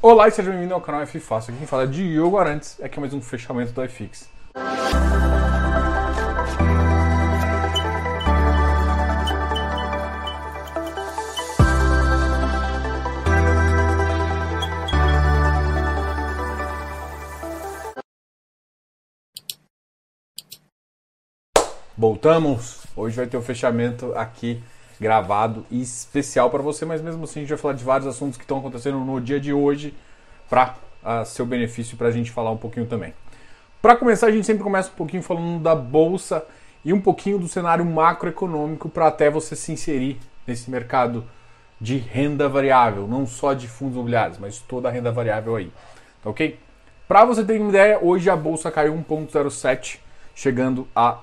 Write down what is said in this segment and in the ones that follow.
Olá e seja bem-vindo ao canal F Fácil. Aqui quem fala é Diogo Arantes, aqui é mais um fechamento do iFix. Voltamos! Hoje vai ter o um fechamento aqui gravado e especial para você, mas mesmo assim a gente vai falar de vários assuntos que estão acontecendo no dia de hoje para uh, ah, seu benefício para a gente falar um pouquinho também. Para começar, a gente sempre começa um pouquinho falando da bolsa e um pouquinho do cenário macroeconômico para até você se inserir nesse mercado de renda variável, não só de fundos imobiliários, mas toda a renda variável aí. Tá ok? Para você ter uma ideia, hoje a bolsa caiu 1,07, chegando a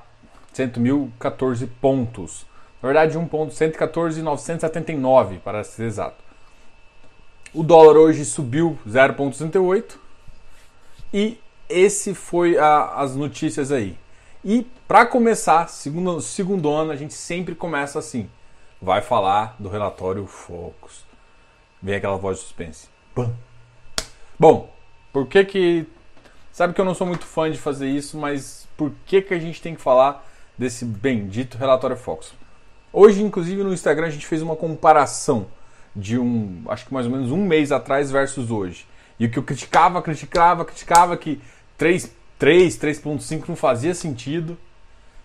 100.014 pontos. Na verdade, 1.114.979 para ser exato. O dólar hoje subiu 0,68 e esse foi a, as notícias aí. E para começar, segundo, ano, a gente sempre começa assim. Vai falar do relatório Focus. Vem aquela voz de suspense. Bam. Bom, por que que... Sabe que eu não sou muito fã de fazer isso, mas por que que a gente tem que falar desse bendito relatório Focus? Hoje, inclusive, no Instagram a gente fez uma comparação de um, acho que mais ou menos um mês atrás versus hoje. E o que eu criticava, criticava, criticava que 3, 3 3.5 não fazia sentido,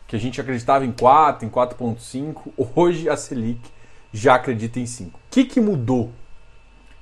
que a gente acreditava em 4, em 4.5. Hoje a Selic já acredita em 5. O que, que mudou?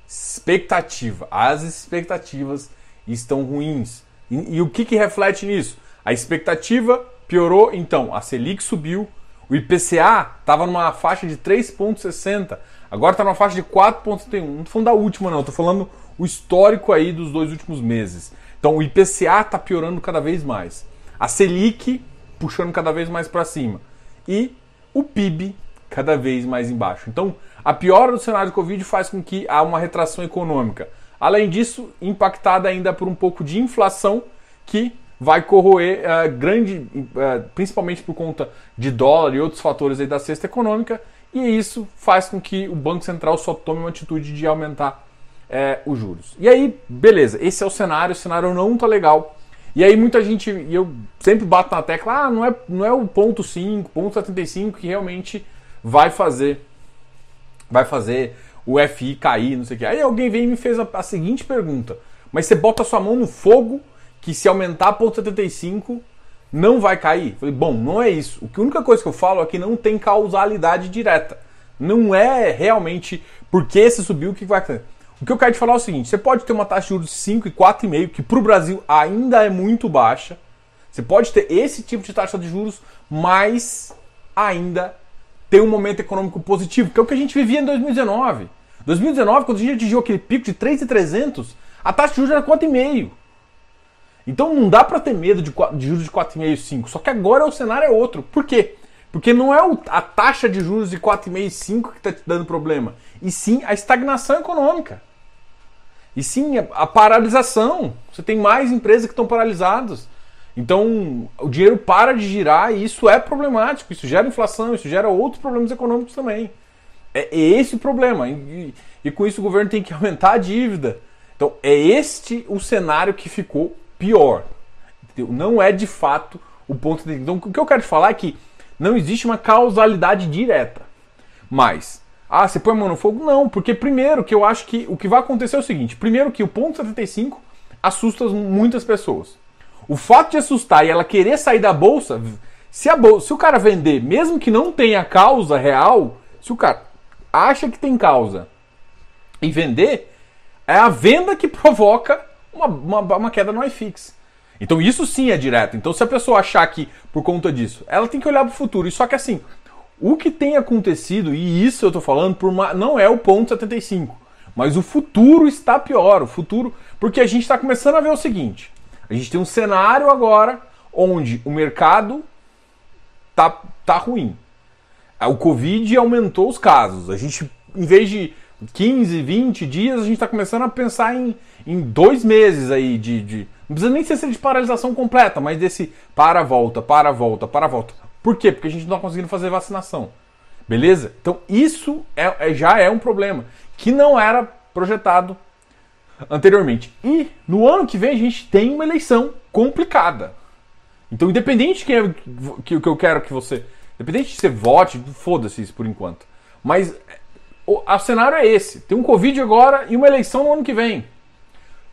Expectativa. As expectativas estão ruins. E, e o que, que reflete nisso? A expectativa piorou, então a Selic subiu, o IPCA estava numa faixa de 3,60, agora está numa faixa de 4,31. Não estou falando da última, não, estou falando o histórico aí dos dois últimos meses. Então o IPCA está piorando cada vez mais. A Selic puxando cada vez mais para cima. E o PIB cada vez mais embaixo. Então, a piora do cenário de Covid faz com que há uma retração econômica. Além disso, impactada ainda por um pouco de inflação que vai corroer uh, grande, uh, principalmente por conta de dólar e outros fatores aí da cesta econômica, e isso faz com que o Banco Central só tome uma atitude de aumentar uh, os juros. E aí, beleza, esse é o cenário, o cenário não tá legal. E aí muita gente, e eu sempre bato na tecla, ah, não é, não é o ponto 5, ponto 75 que realmente vai fazer vai fazer o FI cair, não sei o que. Aí alguém vem e me fez a, a seguinte pergunta: mas você bota sua mão no fogo que se aumentar ponto 75 não vai cair. Falei, bom, não é isso. A única coisa que eu falo é que não tem causalidade direta. Não é realmente porque se subiu o que vai acontecer. O que eu quero te falar é o seguinte: você pode ter uma taxa de juros de 5 e 4,5, que para o Brasil ainda é muito baixa. Você pode ter esse tipo de taxa de juros, mas ainda ter um momento econômico positivo, que é o que a gente vivia em 2019. 2019, quando a gente atingiu aquele pico de 3,300, a taxa de juros era 4,5. Então não dá para ter medo de, de juros de 4,5 e 5. Só que agora o cenário é outro. Por quê? Porque não é a taxa de juros de 4,5 e 5 que está te dando problema, e sim a estagnação econômica. E sim a, paralisação. Você tem mais empresas que estão paralisadas. Então o dinheiro para de girar e isso é problemático. Isso gera inflação, isso gera outros problemas econômicos também. É, é esse o problema. E, e com isso o governo tem que aumentar a dívida. Então é este o cenário que ficou pior. Entendeu? Não é de fato o ponto de. Então, o que eu quero falar é que não existe uma causalidade direta. Mas, ah, você põe a mão no fogo? Não, porque primeiro que eu acho que o que vai acontecer é o seguinte: primeiro que o ponto 75 assusta muitas pessoas. O fato de assustar e ela querer sair da bolsa, se, a bolsa, se o cara vender, mesmo que não tenha causa real, se o cara acha que tem causa e vender, é a venda que provoca uma, uma, uma queda no iFix. Então isso sim é direto. Então se a pessoa achar que por conta disso, ela tem que olhar para o futuro. E só que assim, o que tem acontecido, e isso eu estou falando, por uma, não é o ponto 75, mas o futuro está pior. O futuro, porque a gente está começando a ver o seguinte: a gente tem um cenário agora onde o mercado tá, tá ruim. O Covid aumentou os casos. A gente, em vez de 15, 20 dias, a gente está começando a pensar em, em dois meses aí de, de, Não precisa nem ser de paralisação completa, mas desse para, volta, para, volta, para, volta. Por quê? Porque a gente não está conseguindo fazer vacinação. Beleza? Então isso é, é, já é um problema que não era projetado anteriormente. E no ano que vem a gente tem uma eleição complicada. Então, independente de quem é, que, que eu quero que você. Independente de você vote, foda-se isso por enquanto. Mas o, o, cenário é esse. Tem um Covid agora e uma eleição no ano que vem. O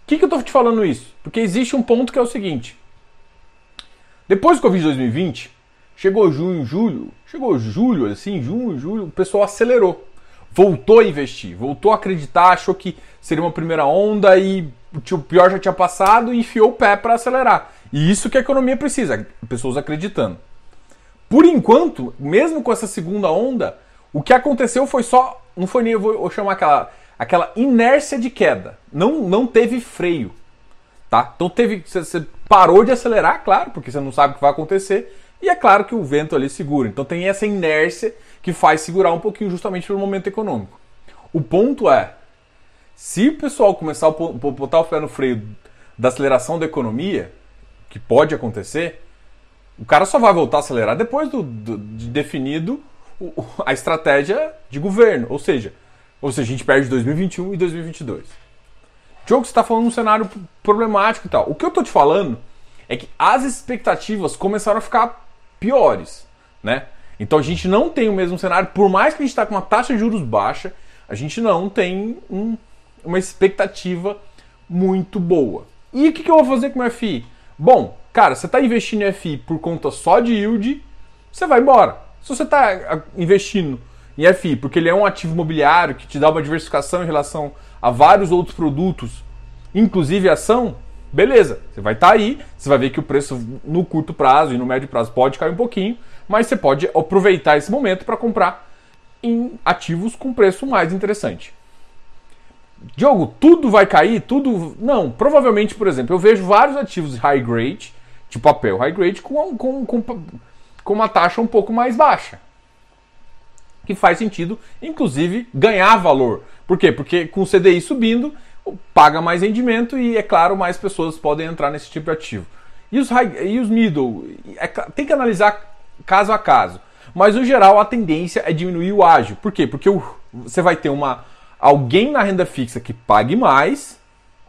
que, que eu tô te falando isso? Porque existe um ponto que é o seguinte. Depois do Covid 2020, chegou junho, julho, chegou julho, assim, junho, julho, o pessoal acelerou. Voltou a investir, voltou a acreditar, achou que seria uma primeira onda e o pior já tinha passado e enfiou o pé para acelerar. E isso que a economia precisa, pessoas acreditando. Por enquanto, mesmo com essa segunda onda, o que aconteceu foi só, não foi nem eu vou chamar aquela, aquela inércia de queda. Não, não teve freio, tá? Então teve, você parou de acelerar, claro, porque você não sabe o que vai acontecer. E é claro que o vento ali segura. Então tem essa inércia que faz segurar um pouquinho justamente pelo momento econômico. O ponto é, se o pessoal começar a botar o pé no freio da aceleração da economia, que pode acontecer, o cara só vai voltar a acelerar depois do, do de definido a estratégia de governo. Ou seja, ou seja, a gente perde 2021 e 2022. Diogo, você está falando um cenário problemático e tal. O que eu estou te falando é que as expectativas começaram a ficar piores, né? Então a gente não tem o mesmo cenário, por mais que a gente está com uma taxa de juros baixa, a gente não tem um, uma expectativa muito boa. E o que, que eu vou fazer com o FI? Bom, cara, você está investindo em FI por conta só de yield, você vai embora. Se você está investindo em FI porque ele é um ativo imobiliário que te dá uma diversificação em relação a vários outros produtos, inclusive ação, beleza. Você vai estar tá aí, você vai ver que o preço no curto prazo e no médio prazo pode cair um pouquinho, mas você pode aproveitar esse momento para comprar em ativos com preço mais interessante. Diogo, tudo vai cair? Tudo. Não, provavelmente, por exemplo, eu vejo vários ativos high grade, de papel high grade, com, com, com, com uma taxa um pouco mais baixa. Que faz sentido, inclusive, ganhar valor. Por quê? Porque com o CDI subindo, paga mais rendimento e, é claro, mais pessoas podem entrar nesse tipo de ativo. E os, high, e os middle? É, tem que analisar caso a caso. Mas, no geral, a tendência é diminuir o ágio. Por quê? Porque você vai ter uma alguém na renda fixa que pague mais,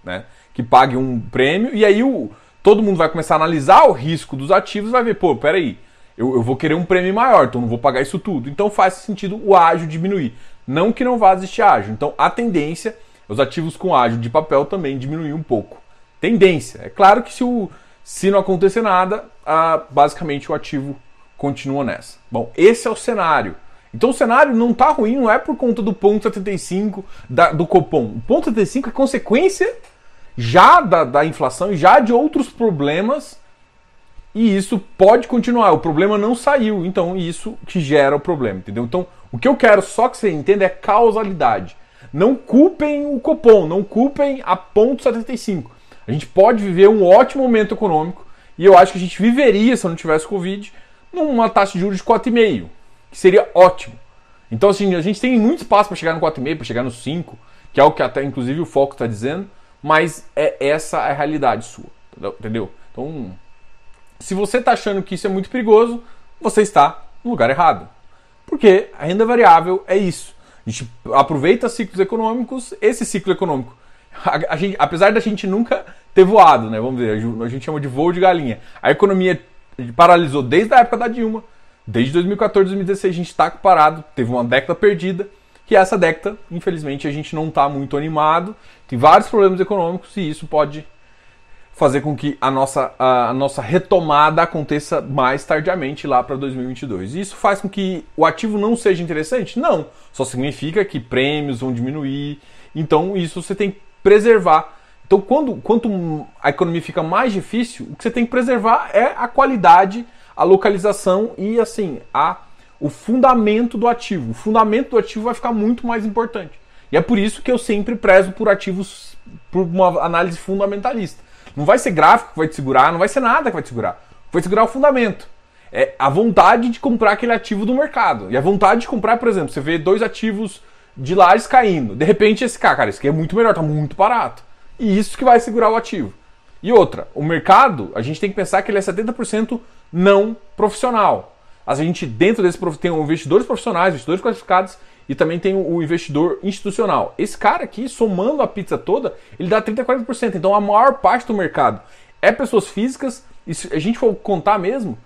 né, que pague um prêmio, e aí o, todo mundo vai começar a analisar o risco dos ativos vai ver, pô, peraí, eu, eu vou querer um prêmio maior, então não vou pagar isso tudo. Então faz sentido o ágio diminuir. Não que não vá existir ágio. Então a tendência, os ativos com ágio de papel também diminuir um pouco. Tendência. É claro que se, o, se não acontecer nada, a, basicamente o ativo continua nessa. Bom, esse é o cenário. Então o cenário não está ruim, não é por conta do ponto 75 da, do Copom. O ponto 75 é consequência já da, da inflação e já de outros problemas. E isso pode continuar. O problema não saiu, então isso que gera o problema, entendeu? Então o que eu quero só que você entenda é causalidade. Não culpem o Copom, não culpem a ponto 75. A gente pode viver um ótimo momento econômico e eu acho que a gente viveria, se não tivesse Covid, numa taxa de juros de 4,5 que seria ótimo. Então, assim, a gente tem muito espaço para chegar no 4,5, para chegar no 5, que é o que até inclusive o foco está dizendo, mas é essa a realidade sua, entendeu? Então, se você está achando que isso é muito perigoso, você está no lugar errado. Porque a renda variável é isso. A gente aproveita ciclos econômicos, esse ciclo econômico. A, a gente, apesar da gente nunca ter voado, né? Vamos ver, a gente chama de voo de galinha. A economia paralisou desde a época da Dilma Desde 2014, 2016 a gente está parado, teve uma década perdida, que essa década, infelizmente, a gente não está muito animado, tem vários problemas econômicos e isso pode fazer com que a nossa, a, nossa retomada aconteça mais tardiamente lá para 2022. E isso faz com que o ativo não seja interessante? Não, só significa que prêmios vão diminuir, então isso você tem que preservar. Então, quando, quanto a economia fica mais difícil, o que você tem que preservar é a qualidade a localização e assim a o fundamento do ativo. O fundamento do ativo vai ficar muito mais importante. E é por isso que eu sempre prezo por ativos por uma análise fundamentalista. Não vai ser gráfico que vai te segurar, não vai ser nada que vai te segurar. Vai segurar o fundamento. É a vontade de comprar aquele ativo do mercado. E a vontade de comprar, por exemplo, você vê dois ativos de lares caindo. De repente esse cara, cara, esse aqui é muito melhor, tá muito barato. E isso que vai segurar o ativo. E outra, o mercado, a gente tem que pensar que ele é 70% não profissional. A gente, dentro desse tem investidores profissionais, investidores qualificados e também tem o investidor institucional. Esse cara aqui, somando a pizza toda, ele dá 30 a 40%. Então a maior parte do mercado é pessoas físicas, e se a gente for contar mesmo,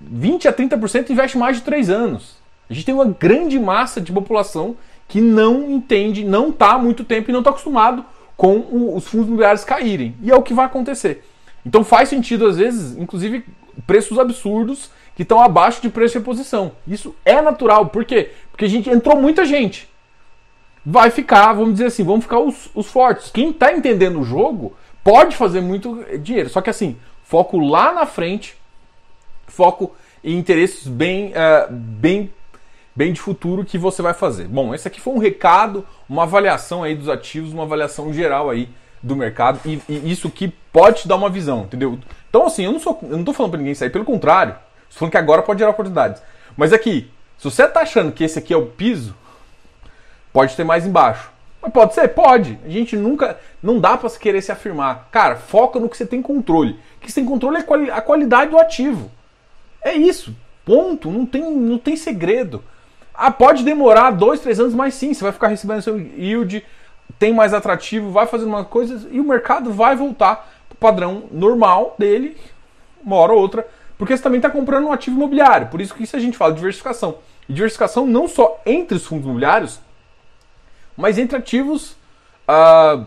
20 a 30% investe mais de 3 anos. A gente tem uma grande massa de população que não entende, não está há muito tempo e não está acostumado com os fundos imobiliários caírem. E é o que vai acontecer. Então faz sentido, às vezes, inclusive, preços absurdos que estão abaixo de preço de reposição. Isso é natural. Por quê? Porque a gente entrou muita gente. Vai ficar, vamos dizer assim, vamos ficar os, os fortes. Quem está entendendo o jogo pode fazer muito dinheiro. Só que assim, foco lá na frente, foco em interesses bem, uh, bem, bem de futuro que você vai fazer. Bom, esse aqui foi um recado, uma avaliação aí dos ativos, uma avaliação geral aí do mercado e, e isso que pode te dar uma visão, entendeu? Então assim, eu não sou, eu não tô falando para ninguém sair, pelo contrário, estou falando que agora pode gerar oportunidades. Mas aqui, se você tá achando que esse aqui é o piso, pode ter mais embaixo. Mas pode ser? Pode. A gente nunca. Não dá para querer se afirmar. Cara, foca no que você tem controle. O que você tem controle é a qualidade do ativo. É isso. Ponto. Não tem, não tem segredo. Ah, pode demorar dois, três anos, mas sim, você vai ficar recebendo seu yield, tem mais atrativo, vai fazendo uma coisa e o mercado vai voltar para o padrão normal dele, uma hora ou outra, porque você também está comprando um ativo imobiliário. Por isso que isso a gente fala de diversificação. E diversificação não só entre os fundos imobiliários, mas entre ativos uh,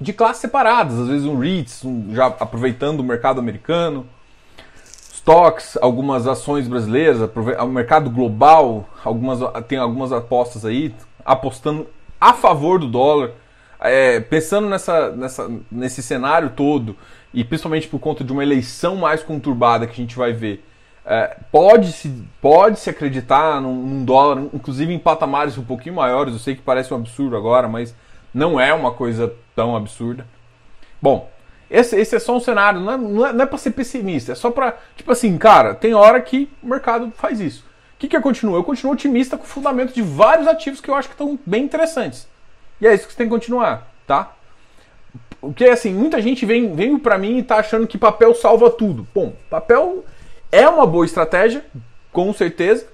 de classes separadas, às vezes um REITs, um, já aproveitando o mercado americano, stocks, algumas ações brasileiras, o mercado global, algumas, tem algumas apostas aí, apostando a favor do dólar, é, pensando nessa, nessa, nesse cenário todo, e principalmente por conta de uma eleição mais conturbada que a gente vai ver, é, pode, se, pode se acreditar num, num, dólar, inclusive em patamares um pouquinho maiores. Eu sei que parece um absurdo agora, mas não é uma coisa tão absurda. Bom, esse, esse é só um cenário, não é, não é, não é para ser pessimista, é só para, tipo assim, cara, tem hora que o mercado faz isso. O que, que eu continuo? Eu continuo otimista com o fundamento de vários ativos que eu acho que estão bem interessantes. E é isso que você tem que continuar, tá? Porque assim, muita gente vem, vem para mim e tá achando que papel salva tudo. Bom, papel é uma boa estratégia, com certeza,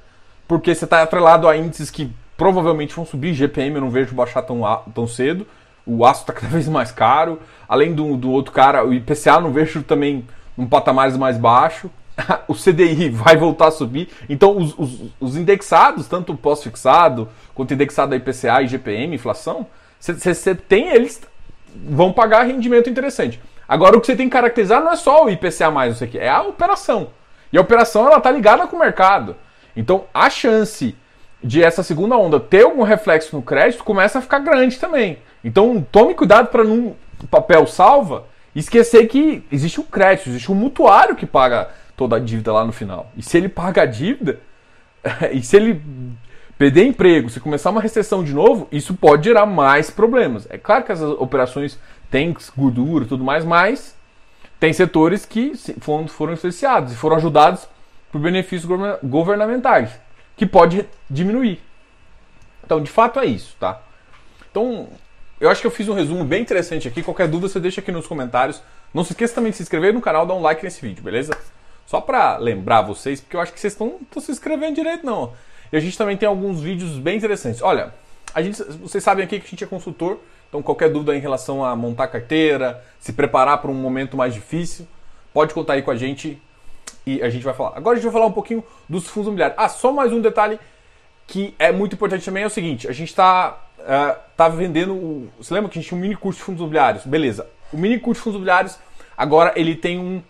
porque você está atrelado a índices que provavelmente vão subir. GPM eu não vejo baixar tão, tão cedo. O aço está cada vez mais caro. Além do, do outro cara, o IPCA não vejo também num patamar mais baixo. o CDI vai voltar a subir. Então, os, os, os indexados, tanto o pós-fixado quanto indexado a IPCA e GPM, inflação, você tem eles vão pagar rendimento interessante. Agora, o que você tem que caracterizar não é só o IPCA mais, isso aqui, é a operação. E a operação ela está ligada com o mercado. Então a chance de essa segunda onda ter algum reflexo no crédito começa a ficar grande também. Então tome cuidado para não papel salva esquecer que existe um crédito, existe um mutuário que paga toda a dívida lá no final. E se ele paga a dívida, e se ele perder emprego, se começar uma recessão de novo, isso pode gerar mais problemas. É claro que essas operações têm gordura e tudo mais, mas tem setores que foram, foram influenciados e foram ajudados por benefícios governamentais, que pode diminuir. Então, de fato, é isso, tá? Então, eu acho que eu fiz um resumo bem interessante aqui. Qualquer dúvida, você deixa aqui nos comentários. Não se esqueça também de se inscrever no canal, dar um like nesse vídeo, beleza? Só para lembrar vocês, porque eu acho que vocês estão se inscrevendo direito, não. E a gente também tem alguns vídeos bem interessantes. Olha, a gente, vocês sabem aqui que a gente é consultor então, qualquer dúvida em relação a montar carteira, se preparar para um momento mais difícil, pode contar aí com a gente e a gente vai falar. Agora a gente vai falar um pouquinho dos fundos imobiliários. Ah, só mais um detalhe que é muito importante também é o seguinte: a gente está uh, tá vendendo. Você lembra que a gente tinha um mini curso de fundos imobiliários? Beleza. O mini curso de fundos imobiliários agora ele tem um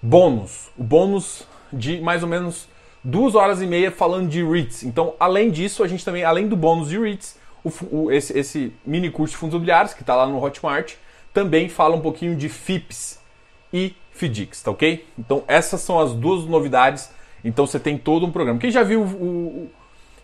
bônus. O bônus de mais ou menos duas horas e meia falando de REITs. Então, além disso, a gente também, além do bônus de REITs, o, o, esse, esse, mini curso de fundos imobiliários, que está lá no Hotmart, também fala um pouquinho de FIPS e FDICs, tá ok? Então essas são as duas novidades. Então você tem todo um programa. Quem já viu o,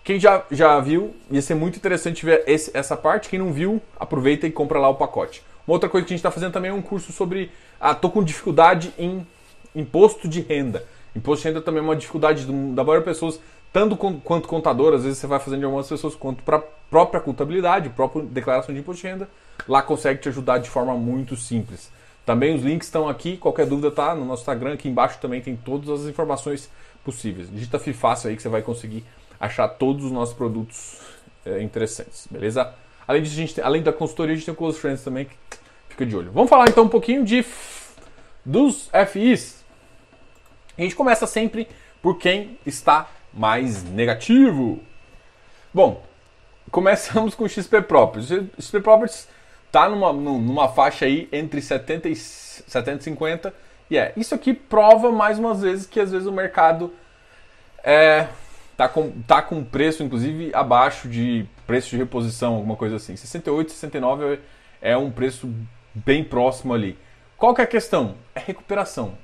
quem já, já viu, ia ser muito interessante ver esse, essa parte. Quem não viu, aproveita e compra lá o pacote. Uma outra coisa que a gente está fazendo também é um curso sobre. Ah, tô com dificuldade em imposto de renda. Imposto de renda também é uma dificuldade da maioria das pessoas tanto quanto contador, às vezes você vai fazendo de algumas pessoas, quanto para própria contabilidade, própria declaração de imposto de renda, lá consegue te ajudar de forma muito simples. Também os links estão aqui, qualquer dúvida tá no nosso Instagram, aqui embaixo também tem todas as informações possíveis. Digita FIFácil aí que você vai conseguir achar todos os nossos produtos é, interessantes, beleza? Além disso, a gente tem, além da consultoria, a gente tem o Close Friends também, que fica de olho. Vamos falar então um pouquinho de dos FIs. A gente começa sempre por quem está mais negativo. Bom, começamos com XP Properties. O XP Properties está numa, numa faixa aí entre 70 e 70 e 50. E é, isso aqui prova mais umas vezes que às vezes o mercado é, tá com, tá com preço, inclusive, abaixo de preço de reposição, alguma coisa assim. 68, 69 é, é um preço bem próximo ali. Qual que é a questão? É recuperação.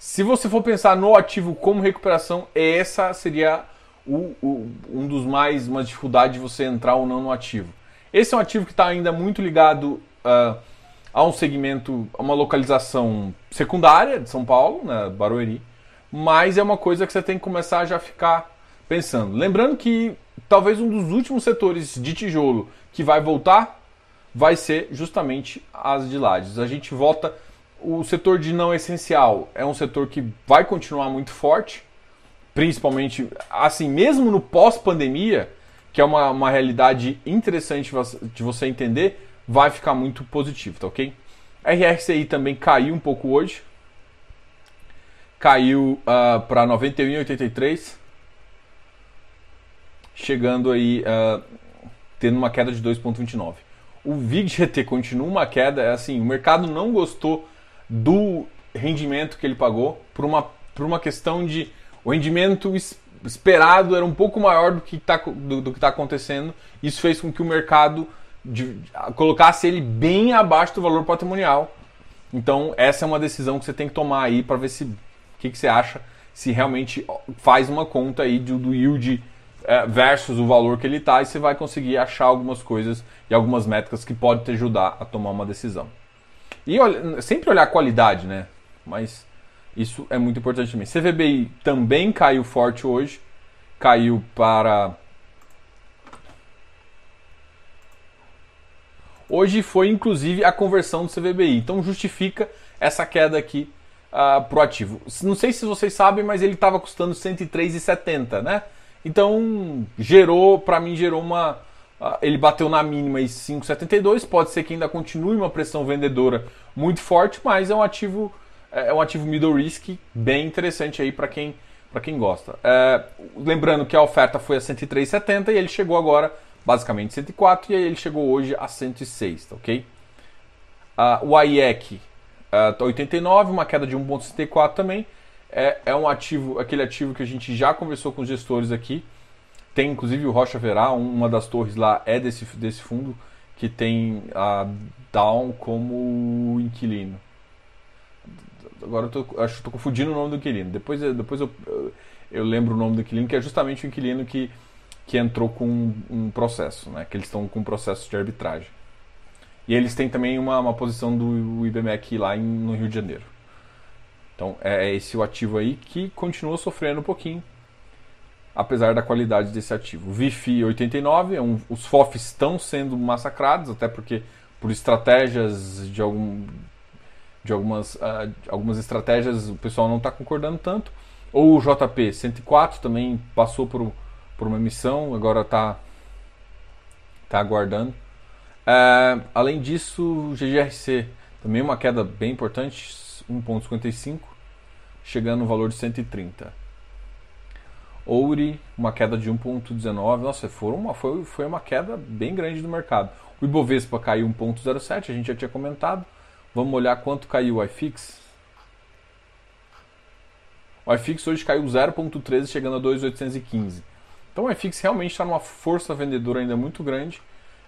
Se você for pensar no ativo como recuperação, essa seria o, o, um dos mais uma dificuldade de você entrar ou não no ativo. Esse é um ativo que está ainda muito ligado uh, a um segmento, a uma localização secundária de São Paulo, né, Barueri, mas é uma coisa que você tem que começar a já ficar pensando. Lembrando que talvez um dos últimos setores de tijolo que vai voltar vai ser justamente as de lajes. A gente volta o setor de não essencial é um setor que vai continuar muito forte, principalmente assim, mesmo no pós-pandemia, que é uma, uma realidade interessante de você entender, vai ficar muito positivo, tá ok? RRCI também caiu um pouco hoje, caiu uh, para 91,83, chegando aí, uh, tendo uma queda de 2,29. O VIG-GT continua uma queda, é assim, o mercado não gostou do rendimento que ele pagou por uma, por uma questão de o rendimento esperado era um pouco maior do que está do, do que tá acontecendo. Isso fez com que o mercado de, colocasse ele bem abaixo do valor patrimonial. Então essa é uma decisão que você tem que tomar aí para ver se o que, que, você acha se realmente faz uma conta aí do, do yield é, versus o valor que ele está e você vai conseguir achar algumas coisas e algumas métricas que podem te ajudar a tomar uma decisão. E olha, sempre olhar a qualidade, né? Mas isso é muito importante também. CVBI também caiu forte hoje. Caiu para. Hoje foi inclusive a conversão do CVBI. Então justifica essa queda aqui uh, pro ativo. Não sei se vocês sabem, mas ele estava custando 103,70, né? Então gerou, para mim gerou uma, ele bateu na mínima em 5,72. Pode ser que ainda continue uma pressão vendedora muito forte, mas é um ativo é, é um ativo middle risk bem interessante aí para quem para quem gosta. É, lembrando que a oferta foi a 103,70 e ele chegou agora basicamente 104 e aí ele chegou hoje a 106, tá ok? Uh, o AIEC uh, 89, uma queda de 1,64 também. É, é um ativo, aquele ativo que a gente já conversou com os gestores aqui. Tem inclusive o Rocha Verá, uma das torres lá é desse, desse fundo, que tem a Down como inquilino. Agora eu tô, acho que estou confundindo o nome do inquilino. Depois, depois eu, eu lembro o nome do inquilino, que é justamente o inquilino que, que entrou com um processo, né? que eles estão com um processo de arbitragem. E eles têm também uma, uma posição do IBMEC lá em, no Rio de Janeiro. Então é, é esse o ativo aí que continua sofrendo um pouquinho apesar da qualidade desse ativo. VIFI 89, é um, os FOFs estão sendo massacrados, até porque por estratégias de, algum, de algumas, uh, algumas estratégias o pessoal não está concordando tanto. Ou o JP 104 também passou por, por uma emissão, agora está tá aguardando. Uh, além disso, o GGRC também uma queda bem importante, 1,55, chegando no valor de 130. Ouri, uma queda de 1,19. Nossa, foi uma, foi, foi uma queda bem grande do mercado. O Ibovespa caiu 1,07, a gente já tinha comentado. Vamos olhar quanto caiu o iFix. O iFix hoje caiu 0,13, chegando a 2,815. Então o iFix realmente está numa força vendedora ainda muito grande.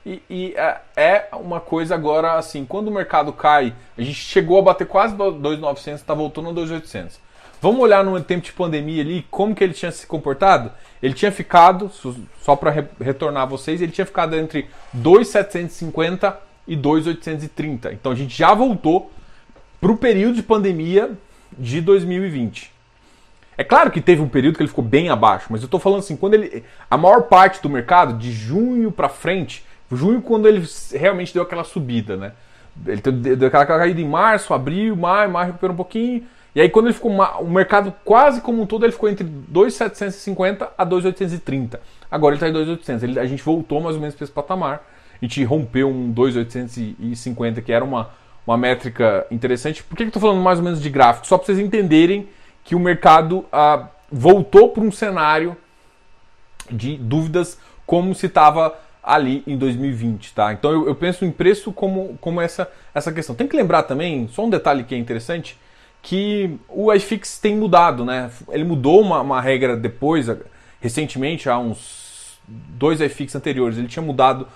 E, e é, é, uma coisa agora assim, quando o mercado cai, a gente chegou a bater quase 2,900, está voltando a 2,800. Vamos olhar no tempo de pandemia ali, como que ele tinha se comportado? Ele tinha ficado, só para re retornar a vocês, ele tinha ficado entre 2,750 e 2,830. Então a gente já voltou para o período de pandemia de 2020. É claro que teve um período que ele ficou bem abaixo, mas eu estou falando assim, quando ele, a maior parte do mercado, de junho para frente, junho quando ele realmente deu aquela subida, né? Ele deu aquela caída em março, abril, maio, maio recuperou um pouquinho, E aí quando ele ficou o mercado quase como um todo ele ficou entre 2.750 a 2.830. Agora ele está em 2.800. a gente voltou mais ou menos para esse patamar. A gente rompeu um 2.850 que era uma, uma métrica interessante. Por que, que eu estou falando mais ou menos de gráfico? Só para vocês entenderem que o mercado ah, voltou para um cenário de dúvidas como se estava ali em 2020, tá? Então eu, eu, penso em preço como, como essa, essa questão. Tem que lembrar também, só um detalhe que é interessante, que o iFix tem mudado, né? Ele mudou uma, uma regra depois, recentemente, há uns dois iFix anteriores, ele tinha mudado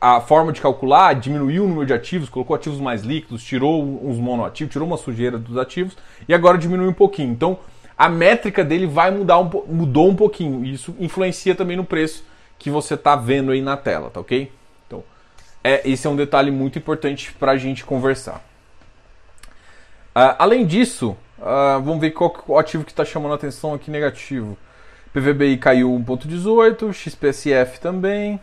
a forma de calcular, diminuiu o número de ativos, colocou ativos mais líquidos, tirou uns monoativos, tirou uma sujeira dos ativos e agora diminui um pouquinho. Então a métrica dele vai mudar um, mudou um pouquinho. E isso influencia também no preço que você está vendo aí na tela, tá ok? Então, é, esse é um detalhe muito importante para a gente conversar. Uh, além disso, uh, vamos ver qual ativo que está chamando a atenção aqui negativo. PVBI caiu 1.18, XPSF também.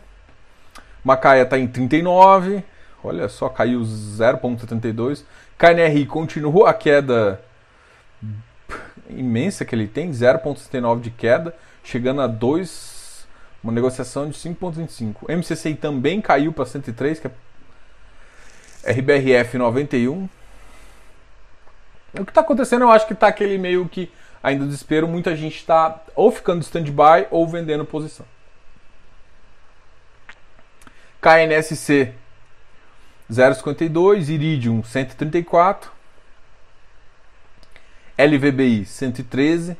Macaia está em 39, olha só, caiu 0.72. KNRI continua a queda imensa que ele tem, 0,79 de queda, chegando a 2, uma negociação de 5,25. MCCI também caiu para 103, que é RBRF 91. O que está acontecendo, eu acho que está aquele meio que ainda desespero, muita gente está ou ficando stand-by ou vendendo posição. KNSC 0,52, Iridium 134, LVBI 113,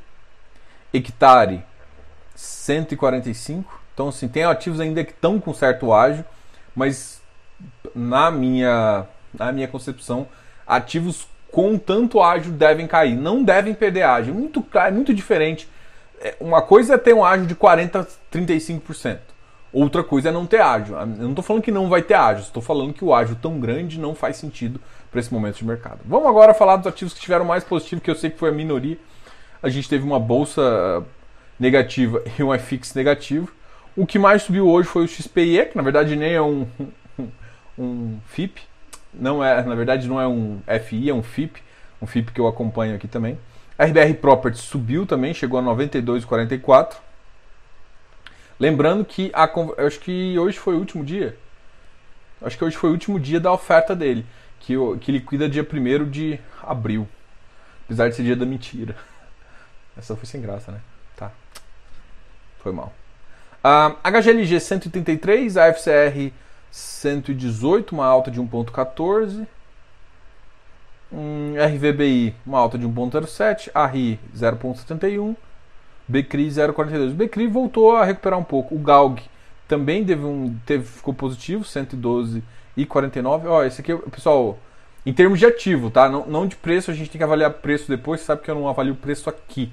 Hectare 145. Então, assim, tem ativos ainda que estão com certo ágio, mas na minha, na minha concepção, ativos com tanto ágio devem cair, não devem perder ágio. Muito, é muito diferente. É, uma coisa é ter um ágio de 40% a 35%. Outra coisa é não ter ágio. Eu não estou falando que não vai ter ágio, estou falando que o ágio tão grande não faz sentido para esse momento de mercado. Vamos agora falar dos ativos que tiveram mais positivo, que eu sei que foi a minoria. A gente teve uma bolsa negativa e um FX negativo. O que mais subiu hoje foi o XPE, que na verdade nem é um, um FIP. Não é, na verdade não é um FI, é um FIP. Um FIP que eu acompanho aqui também. A RBR Properties subiu também, chegou a 92,44. Lembrando que a, acho que hoje foi o último dia. Acho que hoje foi o último dia da oferta dele, que, que liquida dia 1 de abril. Apesar de ser dia da mentira. Essa foi sem graça, né? Tá. Foi mal. Uh, HGLG 133, AFCR 118, uma alta de 1.14. Um, RVBI, uma alta de 1.07. ARRI 0.71. Becri 0,42. Becri voltou a recuperar um pouco. O Galg também teve um, teve, ficou positivo, 112,49. Ó, esse aqui, pessoal, em termos de ativo, tá? Não, não de preço, a gente tem que avaliar preço depois. Você sabe que eu não avalio preço aqui.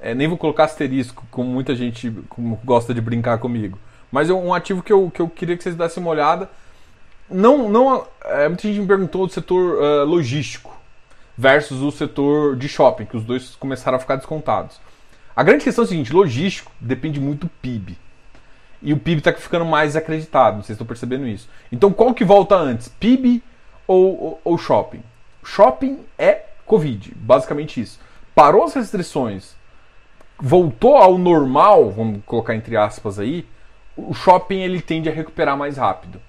É, nem vou colocar asterisco, como muita gente como gosta de brincar comigo. Mas é um ativo que eu, que eu queria que vocês dessem uma olhada. Não, não, é, muita gente me perguntou do setor uh, logístico versus o setor de shopping, que os dois começaram a ficar descontados. A grande questão é o seguinte: logístico depende muito do PIB. E o PIB está ficando mais acreditado, vocês estão percebendo isso. Então qual que volta antes? PIB ou, ou, ou shopping? Shopping é Covid, basicamente isso. Parou as restrições, voltou ao normal, vamos colocar entre aspas aí, o shopping ele tende a recuperar mais rápido.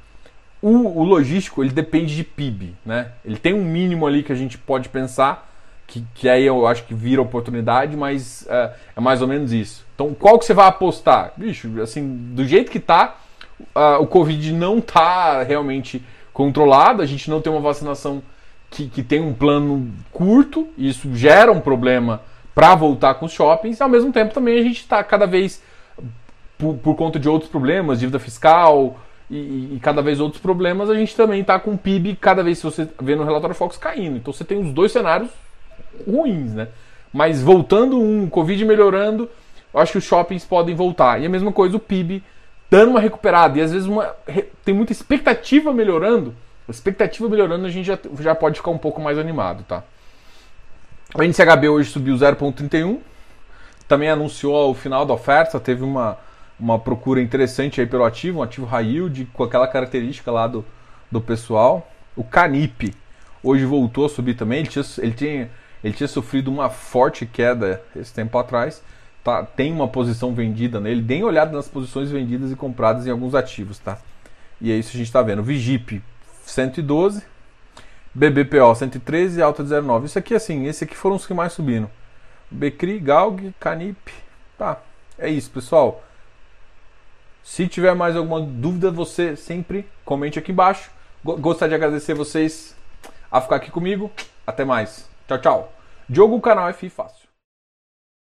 O, o, logístico ele depende de PIB, né? Ele tem um mínimo ali que a gente pode pensar que, que aí eu acho que vira oportunidade, mas é, é, mais ou menos isso. Então, qual que você vai apostar? Bicho, assim, do jeito que tá, uh, o Covid não tá realmente controlado, a gente não tem uma vacinação que, que tem um plano curto, isso gera um problema para voltar com os shoppings, e ao mesmo tempo também a gente está cada vez, por, por, conta de outros problemas, dívida fiscal e, e, cada vez outros problemas, a gente também está com o PIB cada vez, se você vê no relatório Fox, caindo. Então você tem os dois cenários ruins, né? Mas voltando um, Covid melhorando, eu acho que os shoppings podem voltar. E a mesma coisa o PIB dando uma recuperada. E às vezes uma, tem muita expectativa melhorando. A expectativa melhorando, a gente já, já pode ficar um pouco mais animado, tá? O NCHB hoje subiu 0,31. Também anunciou o final da oferta. Teve uma, uma procura interessante aí pelo ativo, um ativo high yield, com aquela característica lá do, do pessoal. O Canip hoje voltou a subir também. Ele tinha, ele tinha Ele tinha sofrido uma forte queda esse tempo atrás. Tá, tem uma posição vendida nele. Deem olhada nas posições vendidas e compradas em alguns ativos, tá? E é isso que a gente está vendo. Vigip 112, BBPO 113 e alta de 09. Isso aqui, assim, esse aqui foram os que mais subiram. Becri, Galg, Canip. Tá, é isso, pessoal. Se tiver mais alguma dúvida, você sempre comente aqui embaixo. Gostaria de agradecer vocês a ficar aqui comigo. Até mais. Tchau, tchau. Diogo, canal F Fácil.